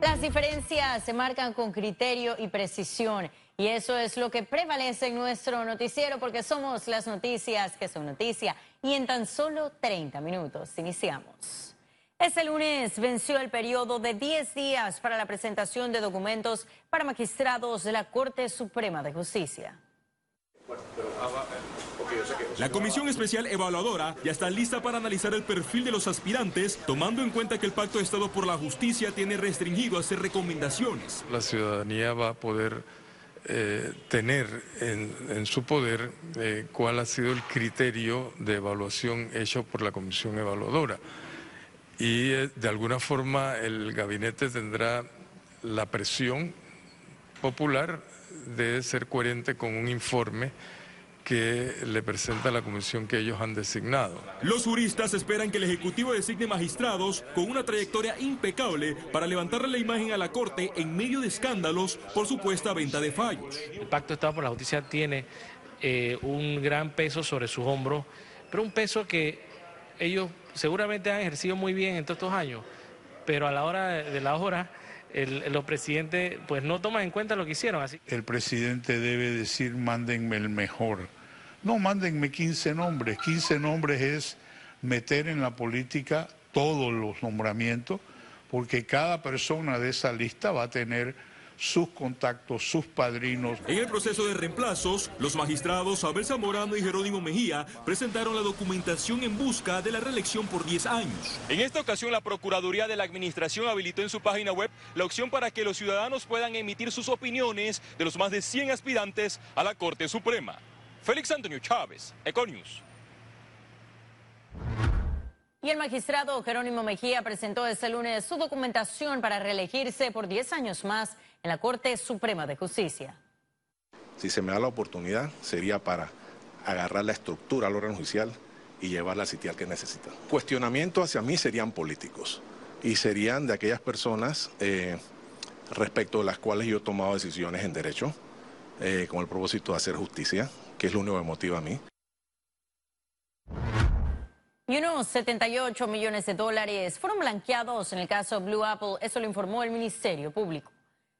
Las diferencias se marcan con criterio y precisión. Y eso es lo que prevalece en nuestro noticiero porque somos las noticias que son noticia. Y en tan solo 30 minutos iniciamos. Este lunes venció el periodo de 10 días para la presentación de documentos para magistrados de la Corte Suprema de Justicia. La Comisión Especial Evaluadora ya está lista para analizar el perfil de los aspirantes, tomando en cuenta que el Pacto de Estado por la Justicia tiene restringido hacer recomendaciones. La ciudadanía va a poder eh, tener en, su poder eh, cuál ha sido el criterio de evaluación hecho por la Comisión Evaluadora. Y eh, de alguna forma el gabinete tendrá la presión popular de ser coherente con un informe que le presenta la comisión que ellos han designado. Los juristas esperan que el Ejecutivo designe magistrados con una trayectoria impecable para levantarle la imagen a la Corte en medio de escándalos por supuesta venta de fallos. El Pacto de Estado por la Justicia tiene eh, un gran peso sobre sus hombros, pero un peso que ellos seguramente han ejercido muy bien en todos estos años, pero a la hora de la hora... los presidentes pues no toman en cuenta lo que hicieron. Así. El presidente debe decir mándenme el mejor. No, mándenme 15 nombres. 15 nombres es meter en la política todos los nombramientos, porque cada persona de esa lista va a tener sus contactos, sus padrinos. En el proceso de reemplazos, los magistrados Abel Zamorano y Jerónimo Mejía presentaron la documentación en busca de la reelección por 10 años. En esta ocasión, la Procuraduría de la Administración habilitó en su página web la opción para que los ciudadanos puedan emitir sus opiniones de los más de 100 aspirantes a la Corte Suprema. Félix Antonio Chávez, Econius. Y el magistrado Jerónimo Mejía presentó este lunes su documentación para reelegirse por 10 años más en la Corte Suprema de Justicia. Si se me da la oportunidad, sería para agarrar la estructura al órgano judicial y llevarla al sitial que necesita. Cuestionamientos hacia mí serían políticos y serían de aquellas personas eh, respecto de las cuales yo he tomado decisiones en derecho eh, con el propósito de hacer justicia, que es lo único que motiva a mí. Y unos 78 millones de dólares fueron blanqueados en el caso Blue Apple, eso lo informó el Ministerio Público.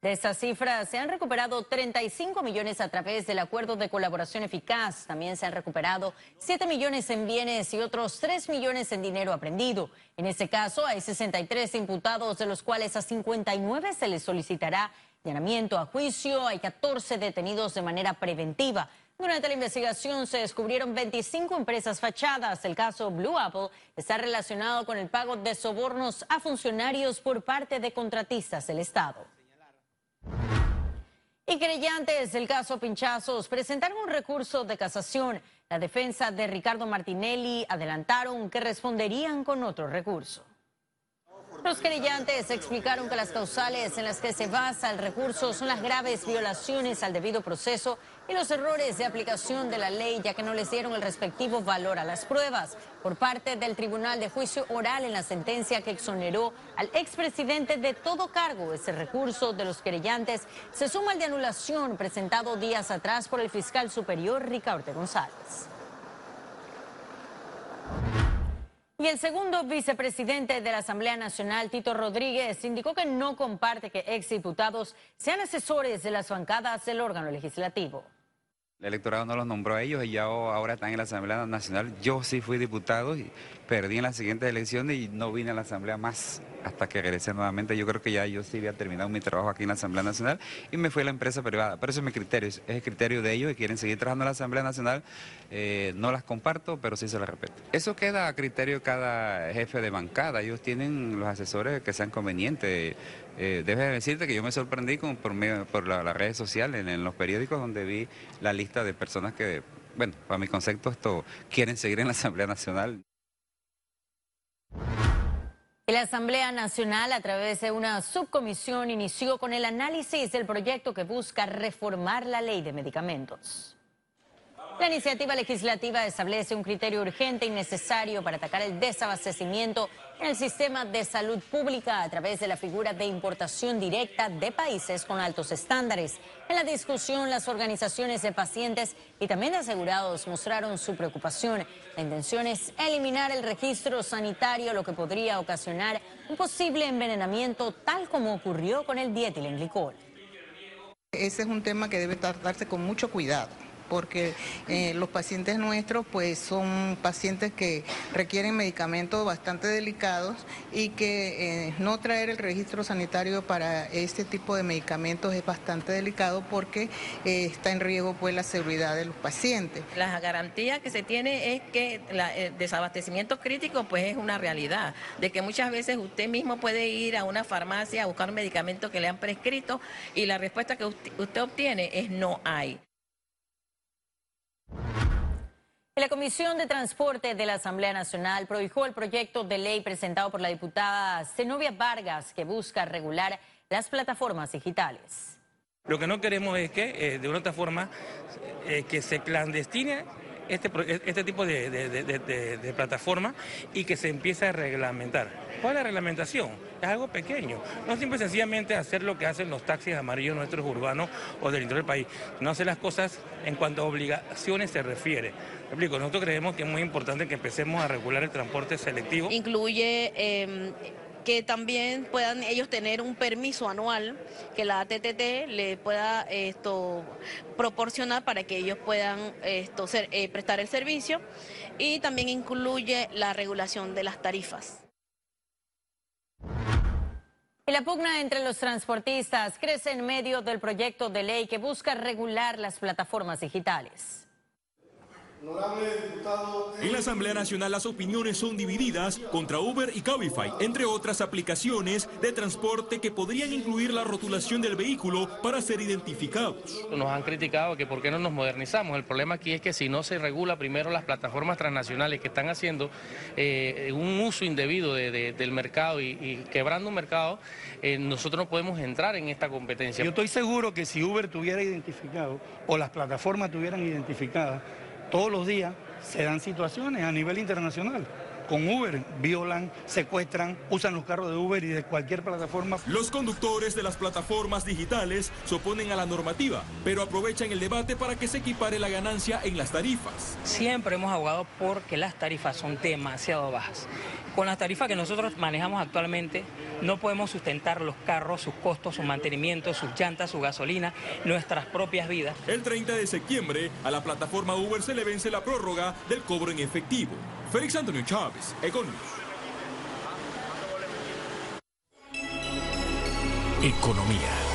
De estas cifras se han recuperado 35 millones a través del acuerdo de colaboración eficaz. También se han recuperado 7 millones en bienes y otros 3 millones en dinero aprendido. En este caso hay 63 imputados, de los cuales a 59 se les solicitará llenamiento a juicio. Hay 14 detenidos de manera preventiva. Durante la investigación se descubrieron 25 empresas fachadas. El caso Blue Apple está relacionado con el pago de sobornos a funcionarios por parte de contratistas del Estado. Y creyentes del caso Pinchazos presentaron un recurso de casación. La defensa de Ricardo Martinelli adelantaron que responderían con otro recurso. Los querellantes explicaron que las causales en las que se basa el recurso son las graves violaciones al debido proceso y los errores de aplicación de la ley, ya que no les dieron el respectivo valor a las pruebas. Por parte del Tribunal de Juicio Oral en la sentencia que exoneró al expresidente de todo cargo, ese recurso de los querellantes se suma al de anulación presentado días atrás por el fiscal superior Ricardo González. Y el segundo vicepresidente de la Asamblea Nacional, Tito Rodríguez, indicó que no comparte que exdiputados sean asesores de las bancadas del órgano legislativo. El electorado no los nombró a ellos y ya ahora están en la Asamblea Nacional. Yo sí fui diputado y perdí en las siguientes elecciones y no vine a la Asamblea más hasta que regresé nuevamente. Yo creo que ya yo sí había terminado mi trabajo aquí en la Asamblea Nacional y me fui a la empresa privada. Pero ese es mi criterio, es el criterio de ellos y quieren seguir trabajando en la Asamblea Nacional. Eh, no las comparto, pero sí se las respeto. Eso queda a criterio de cada jefe de bancada. Ellos tienen los asesores que sean convenientes. Eh, decirte que yo me sorprendí con, por, por las redes sociales, en, los periódicos donde vi la lista de personas que, bueno, para mi concepto esto, quieren seguir en la Asamblea Nacional. La Asamblea Nacional, a través de una subcomisión, inició con el análisis del proyecto que busca reformar la ley de medicamentos. La iniciativa legislativa establece un criterio urgente y necesario para atacar el desabastecimiento en el sistema de salud pública a través de la figura de importación directa de países con altos estándares. En la discusión, las organizaciones de pacientes y también de asegurados mostraron su preocupación. La intención es eliminar el registro sanitario, lo que podría ocasionar un posible envenenamiento, tal como ocurrió con el dietilenglicol. Ese es un tema que debe tratarse con mucho cuidado porque eh, los pacientes nuestros pues son pacientes que requieren medicamentos bastante delicados y que eh, no traer el registro sanitario para este tipo de medicamentos es bastante delicado porque eh, está en riesgo pues la seguridad de los pacientes. La garantía que se tiene es que el desabastecimiento crítico pues es una realidad, de que muchas veces usted mismo puede ir a una farmacia a buscar un medicamento que le han prescrito y la respuesta que usted obtiene es no hay. La Comisión de Transporte de la Asamblea Nacional prohijó el proyecto de ley presentado por la diputada Zenobia Vargas que busca regular las plataformas digitales. Lo que no queremos es que, eh, de una otra forma, eh, que se clandestine este, este tipo de, plataforma y que se empiece a reglamentar. ¿Cuál es la reglamentación? Es algo pequeño. No siempre sencillamente hacer lo que hacen los taxis amarillos nuestros urbanos o del interior del país, no hacer las cosas en cuanto a obligaciones se refiere. explico, nosotros creemos que es muy importante que empecemos a regular el transporte selectivo. Incluye... Em, que también puedan ellos tener un permiso anual que la ATTT le pueda esto proporcionar para que ellos puedan esto eh, prestar el servicio y también incluye la regulación de las tarifas. Y la pugna entre los transportistas crece en medio del proyecto de ley que busca regular las plataformas digitales. En la Asamblea Nacional las opiniones son divididas contra Uber y Cabify, entre otras aplicaciones de transporte que podrían incluir la rotulación del vehículo para ser identificados. Nos han criticado que por qué no nos modernizamos. El problema aquí es que si no se regula primero las plataformas transnacionales que están haciendo eh, un uso indebido del mercado y, quebrando un mercado, eh, nosotros no podemos entrar en esta competencia. Yo estoy seguro que si Uber tuviera identificado o las plataformas tuvieran identificadas todos los días se dan situaciones a nivel internacional. Con Uber violan, secuestran, usan los carros de Uber y de cualquier plataforma. Los conductores de las plataformas digitales se oponen a la normativa, pero aprovechan el debate para que se equipare la ganancia en las tarifas. Siempre hemos abogado porque las tarifas son demasiado bajas. Con las tarifas que nosotros manejamos actualmente, no podemos sustentar los carros, sus costos, su mantenimiento, sus llantas, su gasolina, nuestras propias vidas. El 30 de septiembre, a la plataforma Uber se le vence la prórroga del cobro en efectivo. Félix Antonio Chávez, Econius. Economía.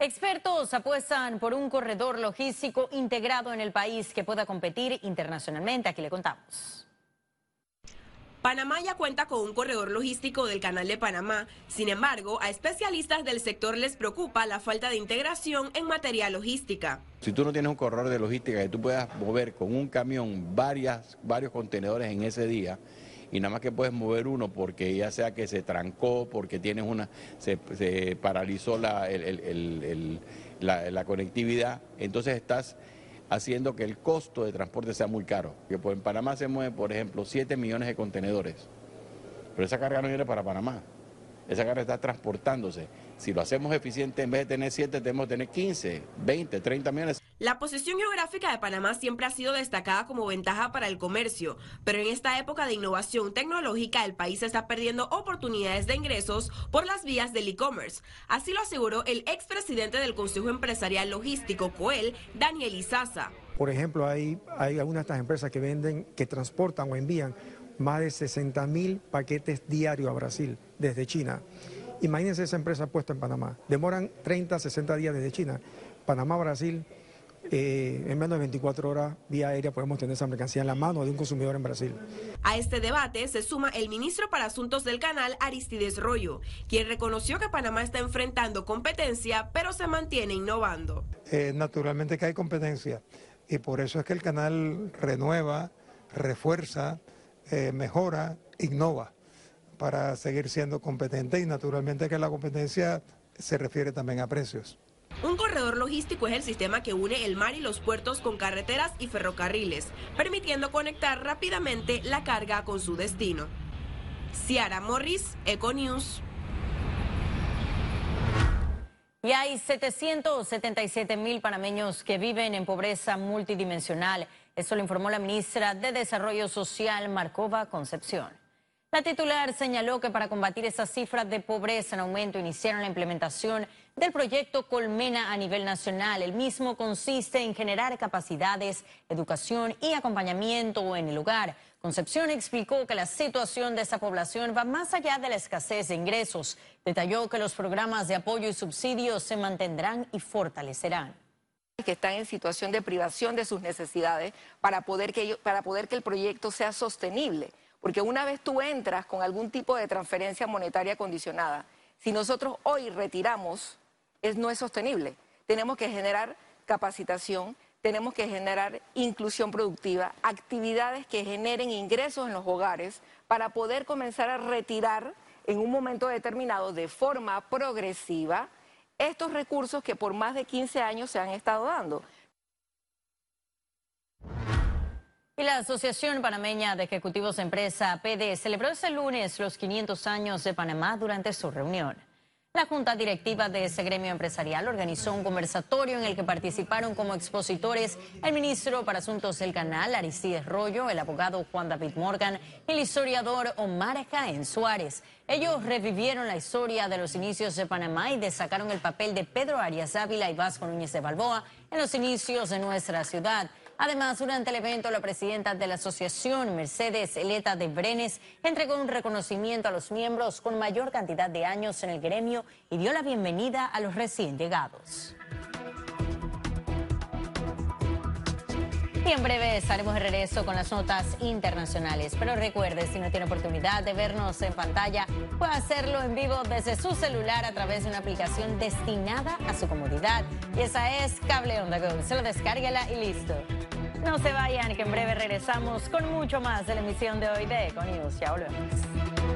Expertos apuestan por un corredor logístico integrado en el país que pueda competir internacionalmente. Aquí le contamos. Panamá ya cuenta con un corredor logístico del Canal de Panamá. Sin embargo, a especialistas del sector les preocupa la falta de integración en materia logística. Si tú no tienes un corredor de logística que tú puedas mover con un camión varias, varios contenedores en ese día, y nada más que puedes mover uno porque ya sea que se trancó, porque tienes una, se, paralizó la, la conectividad, entonces estás haciendo que el costo de transporte sea muy caro. Que pues, en Panamá se mueven, por ejemplo, 7 millones de contenedores, pero esa carga no viene para Panamá, esa carga está transportándose. Si lo hacemos eficiente, en vez de tener 7, tenemos que tener 15, 20, 30 millones. La posición geográfica de Panamá siempre ha sido destacada como ventaja para el comercio, pero en esta época de innovación tecnológica el país está perdiendo oportunidades de ingresos por las vías del e-commerce. Así lo aseguró el expresidente del Consejo Empresarial Logístico, COEL, Daniel Izaza. Por ejemplo, hay, hay algunas de estas empresas que venden, que transportan o envían más de 60 mil paquetes diarios a Brasil desde China. Imagínense esa empresa puesta en Panamá. Demoran 30, 60 días desde China. Panamá, Brasil, eh, en menos de 24 horas vía aérea podemos tener esa mercancía en la mano de un consumidor en Brasil. A este debate se suma el ministro para Asuntos del Canal, Aristides Rollo, quien reconoció que Panamá está enfrentando competencia, pero se mantiene innovando. Eh, naturalmente que hay competencia y por eso es que el canal renueva, refuerza, eh, mejora, innova para seguir siendo competente y naturalmente que la competencia se refiere también a precios. Un corredor logístico es el sistema que une el mar y los puertos con carreteras y ferrocarriles, permitiendo conectar rápidamente la carga con su destino. Ciara Morris, Econews. Y hay 777 mil panameños que viven en pobreza multidimensional. Eso lo informó la ministra de Desarrollo Social, Marcova Concepción. La titular señaló que para combatir esas cifras de pobreza en aumento iniciaron la implementación del proyecto Colmena a nivel nacional. El mismo consiste en generar capacidades, educación y acompañamiento en el hogar Concepción explicó que la situación de esta población va más allá de la escasez de ingresos. Detalló que los programas de apoyo y subsidios se mantendrán y fortalecerán que están en situación de privación de sus necesidades para poder, que para poder que el proyecto sea sostenible. Porque una vez tú entras con algún tipo de transferencia monetaria condicionada, si nosotros hoy retiramos, es, no es sostenible. Tenemos que generar capacitación, tenemos que generar inclusión productiva, actividades que generen ingresos en los hogares para poder comenzar a retirar en un momento determinado de forma progresiva estos recursos que por más de 15 años se han estado dando. Y la Asociación Panameña de Ejecutivos de Empresa, PD, celebró este lunes los 500 años de Panamá durante su reunión. La Junta Directiva de ese gremio empresarial organizó un conversatorio en el que participaron como expositores el ministro para Asuntos del Canal, Aristides Rollo, el abogado Juan David Morgan y el historiador Omar Jaén Suárez. Ellos revivieron la historia de los inicios de Panamá y destacaron el papel de Pedro Arias Ávila y Vasco Núñez de Balboa en los inicios de nuestra ciudad. Además, durante el evento, la presidenta de la asociación, Mercedes Eleta de Brenes, entregó un reconocimiento a los miembros con mayor cantidad de años en el gremio y dio la bienvenida a los recién llegados. Y en breve estaremos de regreso con las notas internacionales. Pero recuerde, si no tiene oportunidad de vernos en pantalla, puede hacerlo en vivo desde su celular a través de una aplicación destinada a su comodidad. Y esa es Cable Onda Go. Solo descárguela y listo. No se vayan, que en breve regresamos con mucho más de la emisión de hoy de Econius. Ya volvemos.